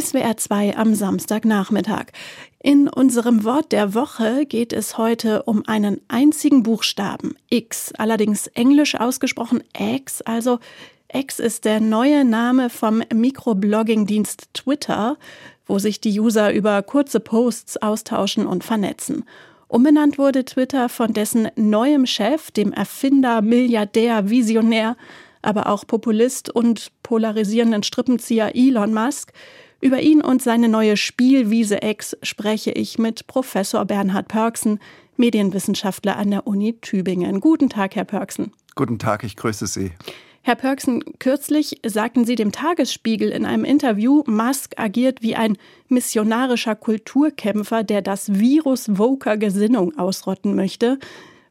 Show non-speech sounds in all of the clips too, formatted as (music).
SWR 2 am Samstagnachmittag. In unserem Wort der Woche geht es heute um einen einzigen Buchstaben, X, allerdings englisch ausgesprochen X, also X ist der neue Name vom Mikroblogging-Dienst Twitter, wo sich die User über kurze Posts austauschen und vernetzen. Umbenannt wurde Twitter von dessen neuem Chef, dem Erfinder, Milliardär, Visionär, aber auch Populist und polarisierenden Strippenzieher Elon Musk. Über ihn und seine neue Spielwiese X spreche ich mit Professor Bernhard Pörksen, Medienwissenschaftler an der Uni Tübingen. Guten Tag, Herr Pörksen. Guten Tag, ich grüße Sie. Herr Pörksen, kürzlich sagten Sie dem Tagesspiegel in einem Interview, Musk agiert wie ein missionarischer Kulturkämpfer, der das Virus woker Gesinnung ausrotten möchte.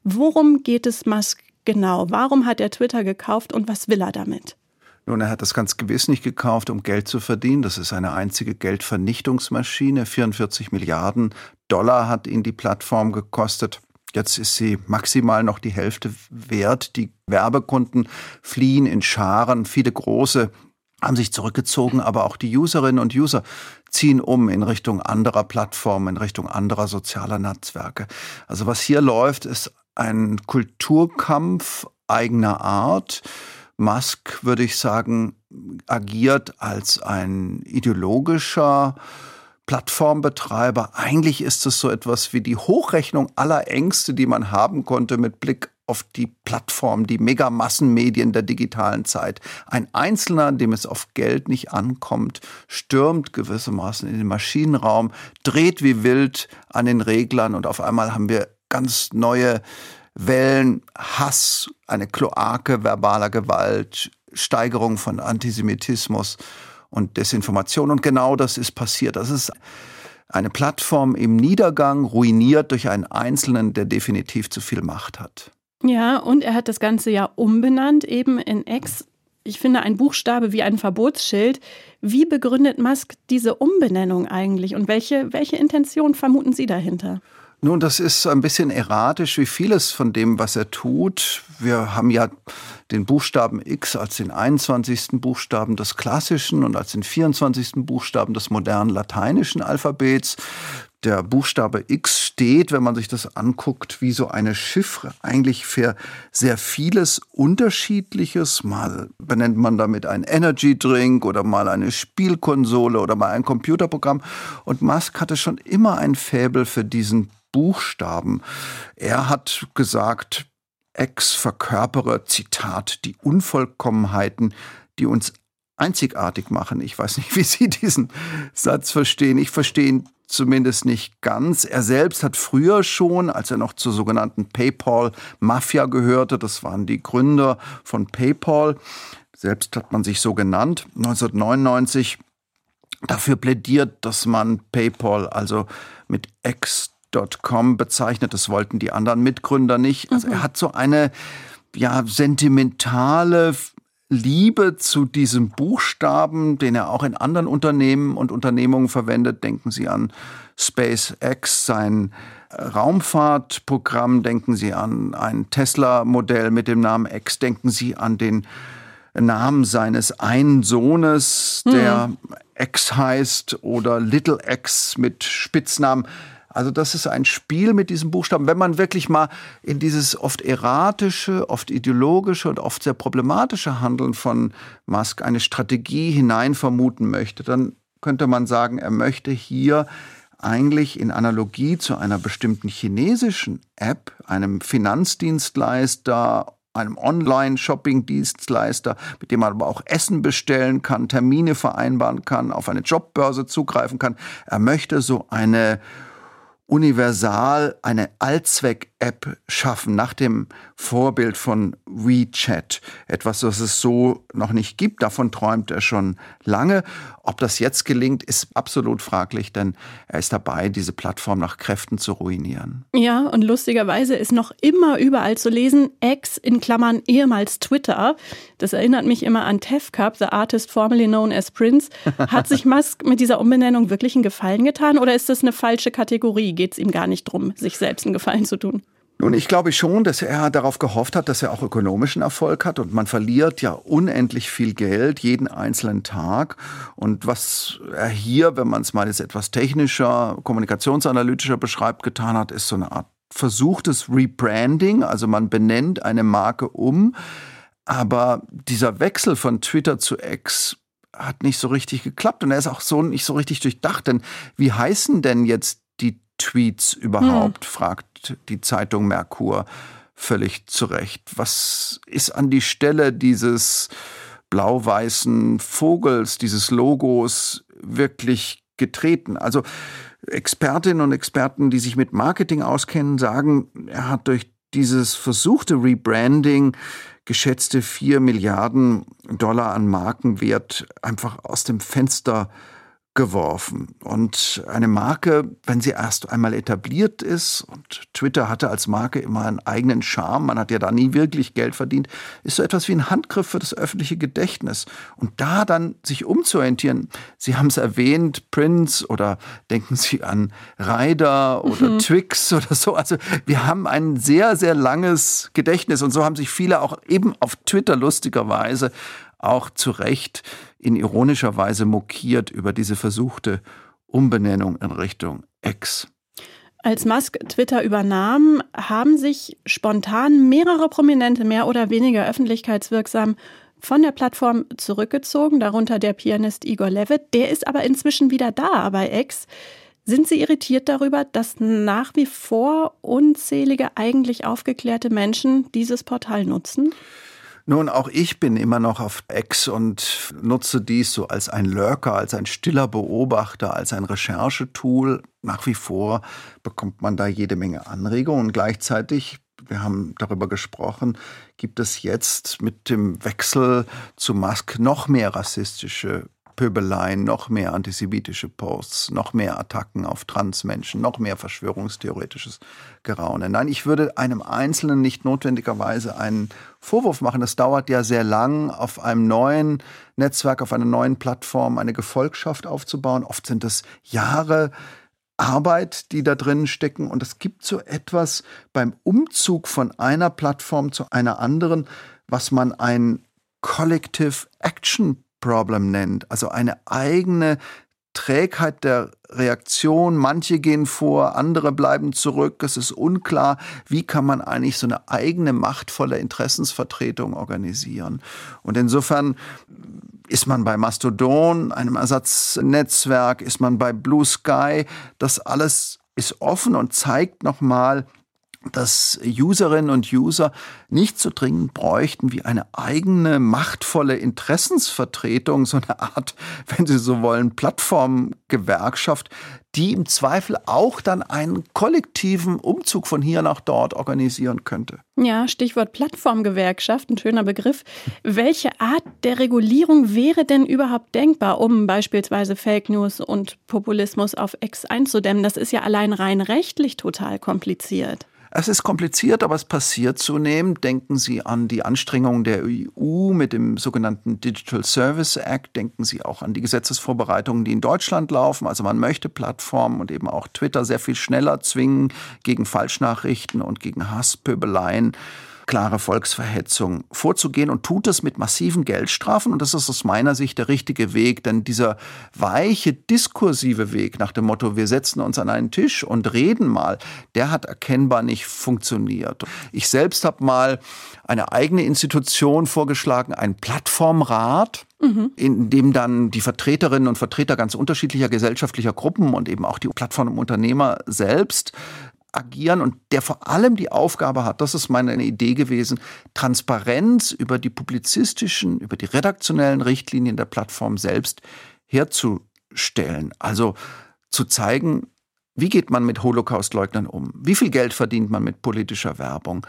Worum geht es Musk genau? Warum hat er Twitter gekauft und was will er damit? Nun, er hat das ganz gewiss nicht gekauft, um Geld zu verdienen. Das ist eine einzige Geldvernichtungsmaschine. 44 Milliarden Dollar hat ihn die Plattform gekostet. Jetzt ist sie maximal noch die Hälfte wert. Die Werbekunden fliehen in Scharen. Viele große haben sich zurückgezogen, aber auch die Userinnen und User ziehen um in Richtung anderer Plattformen, in Richtung anderer sozialer Netzwerke. Also was hier läuft, ist ein Kulturkampf eigener Art Musk, würde ich sagen, agiert als ein ideologischer Plattformbetreiber. Eigentlich ist es so etwas wie die Hochrechnung aller Ängste, die man haben konnte mit Blick auf die Plattform, die Megamassenmedien der digitalen Zeit. Ein Einzelner, dem es auf Geld nicht ankommt, stürmt gewissermaßen in den Maschinenraum, dreht wie wild an den Reglern und auf einmal haben wir ganz neue Wellen, Hass, eine Kloake verbaler Gewalt, Steigerung von Antisemitismus und Desinformation. Und genau das ist passiert. Das ist eine Plattform im Niedergang, ruiniert durch einen Einzelnen, der definitiv zu viel Macht hat. Ja, und er hat das Ganze ja umbenannt, eben in Ex. Ich finde ein Buchstabe wie ein Verbotsschild. Wie begründet Musk diese Umbenennung eigentlich und welche, welche Intention vermuten Sie dahinter? Nun, das ist ein bisschen erratisch wie vieles von dem, was er tut. Wir haben ja den Buchstaben X als den 21. Buchstaben des klassischen und als den 24. Buchstaben des modernen lateinischen Alphabets. Der Buchstabe X steht, wenn man sich das anguckt, wie so eine Chiffre, eigentlich für sehr vieles Unterschiedliches. Mal benennt man damit einen Energy Drink oder mal eine Spielkonsole oder mal ein Computerprogramm. Und Musk hatte schon immer ein Faible für diesen Buchstaben. Er hat gesagt, Ex verkörpere, Zitat, die Unvollkommenheiten, die uns einzigartig machen. Ich weiß nicht, (laughs) wie Sie diesen Satz verstehen. Ich verstehe ihn zumindest nicht ganz. Er selbst hat früher schon, als er noch zur sogenannten PayPal-Mafia gehörte, das waren die Gründer von PayPal, selbst hat man sich so genannt, 1999 dafür plädiert, dass man PayPal also mit Ex Com bezeichnet. Das wollten die anderen Mitgründer nicht. Also mhm. er hat so eine ja sentimentale Liebe zu diesem Buchstaben, den er auch in anderen Unternehmen und Unternehmungen verwendet. Denken Sie an SpaceX, sein Raumfahrtprogramm. Denken Sie an ein Tesla-Modell mit dem Namen X. Denken Sie an den Namen seines einen Sohnes, der mhm. X heißt, oder Little X mit Spitznamen. Also das ist ein Spiel mit diesen Buchstaben. Wenn man wirklich mal in dieses oft erratische, oft ideologische und oft sehr problematische Handeln von Musk eine Strategie hinein vermuten möchte, dann könnte man sagen, er möchte hier eigentlich in Analogie zu einer bestimmten chinesischen App, einem Finanzdienstleister, einem Online-Shopping-Dienstleister, mit dem man aber auch Essen bestellen kann, Termine vereinbaren kann, auf eine Jobbörse zugreifen kann. Er möchte so eine universal eine Allzweck-App schaffen, nach dem Vorbild von WeChat. Etwas, das es so noch nicht gibt. Davon träumt er schon lange. Ob das jetzt gelingt, ist absolut fraglich, denn er ist dabei, diese Plattform nach Kräften zu ruinieren. Ja, und lustigerweise ist noch immer überall zu lesen, X in Klammern ehemals Twitter. Das erinnert mich immer an Tefkap, the artist formerly known as Prince. Hat sich (laughs) Musk mit dieser Umbenennung wirklich einen Gefallen getan oder ist das eine falsche Kategorie? Geht es ihm gar nicht darum, sich selbst einen Gefallen zu tun? Nun, ich glaube schon, dass er darauf gehofft hat, dass er auch ökonomischen Erfolg hat. Und man verliert ja unendlich viel Geld jeden einzelnen Tag. Und was er hier, wenn man es mal jetzt etwas technischer, kommunikationsanalytischer beschreibt, getan hat, ist so eine Art versuchtes Rebranding, also man benennt eine Marke um, aber dieser Wechsel von Twitter zu X hat nicht so richtig geklappt. Und er ist auch so nicht so richtig durchdacht, denn wie heißen denn jetzt Tweets überhaupt, hm. fragt die Zeitung Merkur völlig zurecht. Was ist an die Stelle dieses blau-weißen Vogels, dieses Logos wirklich getreten? Also Expertinnen und Experten, die sich mit Marketing auskennen, sagen, er hat durch dieses versuchte Rebranding geschätzte vier Milliarden Dollar an Markenwert einfach aus dem Fenster geworfen. Und eine Marke, wenn sie erst einmal etabliert ist, und Twitter hatte als Marke immer einen eigenen Charme, man hat ja da nie wirklich Geld verdient, ist so etwas wie ein Handgriff für das öffentliche Gedächtnis. Und da dann sich umzuorientieren, Sie haben es erwähnt, Prince oder denken Sie an Ryder oder mhm. Twix oder so. Also wir haben ein sehr, sehr langes Gedächtnis und so haben sich viele auch eben auf Twitter lustigerweise auch zu Recht in ironischer Weise mokiert über diese versuchte Umbenennung in Richtung X. Als Musk Twitter übernahm, haben sich spontan mehrere Prominente mehr oder weniger öffentlichkeitswirksam von der Plattform zurückgezogen, darunter der Pianist Igor Levitt. Der ist aber inzwischen wieder da bei X. Sind Sie irritiert darüber, dass nach wie vor unzählige eigentlich aufgeklärte Menschen dieses Portal nutzen? Nun, auch ich bin immer noch auf X und nutze dies so als ein Lurker, als ein stiller Beobachter, als ein Recherchetool. Nach wie vor bekommt man da jede Menge Anregungen und gleichzeitig wir haben darüber gesprochen, gibt es jetzt mit dem Wechsel zu Musk noch mehr rassistische Pöbeleien, noch mehr antisemitische Posts, noch mehr Attacken auf Transmenschen, noch mehr verschwörungstheoretisches Geraune. Nein, ich würde einem Einzelnen nicht notwendigerweise einen Vorwurf machen. Es dauert ja sehr lang, auf einem neuen Netzwerk, auf einer neuen Plattform eine Gefolgschaft aufzubauen. Oft sind es Jahre, Arbeit, die da drin stecken. Und es gibt so etwas beim Umzug von einer Plattform zu einer anderen, was man ein Collective Action Problem nennt, also eine eigene Trägheit der Reaktion. Manche gehen vor, andere bleiben zurück. Es ist unklar, wie kann man eigentlich so eine eigene machtvolle Interessensvertretung organisieren. Und insofern ist man bei Mastodon, einem Ersatznetzwerk, ist man bei Blue Sky. Das alles ist offen und zeigt nochmal, dass Userinnen und User nicht so dringend bräuchten wie eine eigene machtvolle Interessensvertretung, so eine Art, wenn Sie so wollen, Plattformgewerkschaft, die im Zweifel auch dann einen kollektiven Umzug von hier nach dort organisieren könnte. Ja, Stichwort Plattformgewerkschaft, ein schöner Begriff. Welche Art der Regulierung wäre denn überhaupt denkbar, um beispielsweise Fake News und Populismus auf X einzudämmen? Das ist ja allein rein rechtlich total kompliziert. Es ist kompliziert, aber es passiert zunehmend. Denken Sie an die Anstrengungen der EU mit dem sogenannten Digital Service Act. Denken Sie auch an die Gesetzesvorbereitungen, die in Deutschland laufen. Also man möchte Plattformen und eben auch Twitter sehr viel schneller zwingen gegen Falschnachrichten und gegen Hasspöbeleien klare Volksverhetzung vorzugehen und tut es mit massiven Geldstrafen. Und das ist aus meiner Sicht der richtige Weg, denn dieser weiche, diskursive Weg nach dem Motto, wir setzen uns an einen Tisch und reden mal, der hat erkennbar nicht funktioniert. Ich selbst habe mal eine eigene Institution vorgeschlagen, einen Plattformrat, mhm. in dem dann die Vertreterinnen und Vertreter ganz unterschiedlicher gesellschaftlicher Gruppen und eben auch die Plattformunternehmer selbst agieren und der vor allem die Aufgabe hat, das ist meine Idee gewesen, Transparenz über die publizistischen, über die redaktionellen Richtlinien der Plattform selbst herzustellen. Also zu zeigen, wie geht man mit Holocaustleugnern um? Wie viel Geld verdient man mit politischer Werbung?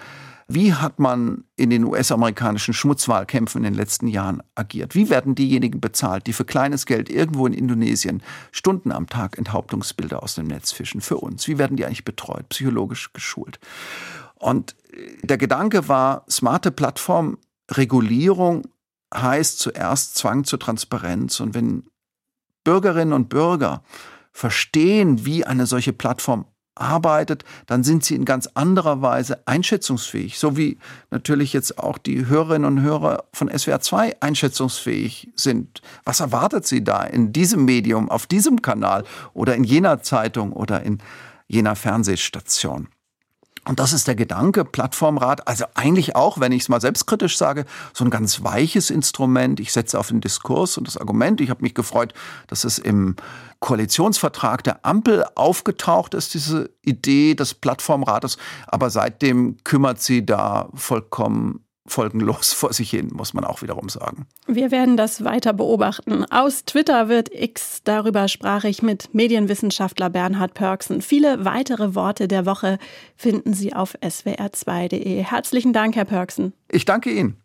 Wie hat man in den US-amerikanischen Schmutzwahlkämpfen in den letzten Jahren agiert? Wie werden diejenigen bezahlt, die für kleines Geld irgendwo in Indonesien Stunden am Tag Enthauptungsbilder aus dem Netz fischen? Für uns. Wie werden die eigentlich betreut, psychologisch geschult? Und der Gedanke war, smarte Plattform, Regulierung heißt zuerst Zwang zur Transparenz. Und wenn Bürgerinnen und Bürger verstehen, wie eine solche Plattform arbeitet, dann sind sie in ganz anderer Weise einschätzungsfähig. So wie natürlich jetzt auch die Hörerinnen und Hörer von SWR 2 einschätzungsfähig sind. Was erwartet sie da in diesem Medium, auf diesem Kanal oder in jener Zeitung oder in jener Fernsehstation? Und das ist der Gedanke, Plattformrat, also eigentlich auch, wenn ich es mal selbstkritisch sage, so ein ganz weiches Instrument. Ich setze auf den Diskurs und das Argument. Ich habe mich gefreut, dass es im Koalitionsvertrag der Ampel aufgetaucht ist, diese Idee des Plattformrates. Aber seitdem kümmert sie da vollkommen folgenlos vor sich hin, muss man auch wiederum sagen. Wir werden das weiter beobachten. Aus Twitter wird X, darüber sprach ich mit Medienwissenschaftler Bernhard Pörksen. Viele weitere Worte der Woche finden Sie auf swr2.de. Herzlichen Dank, Herr Pörksen. Ich danke Ihnen.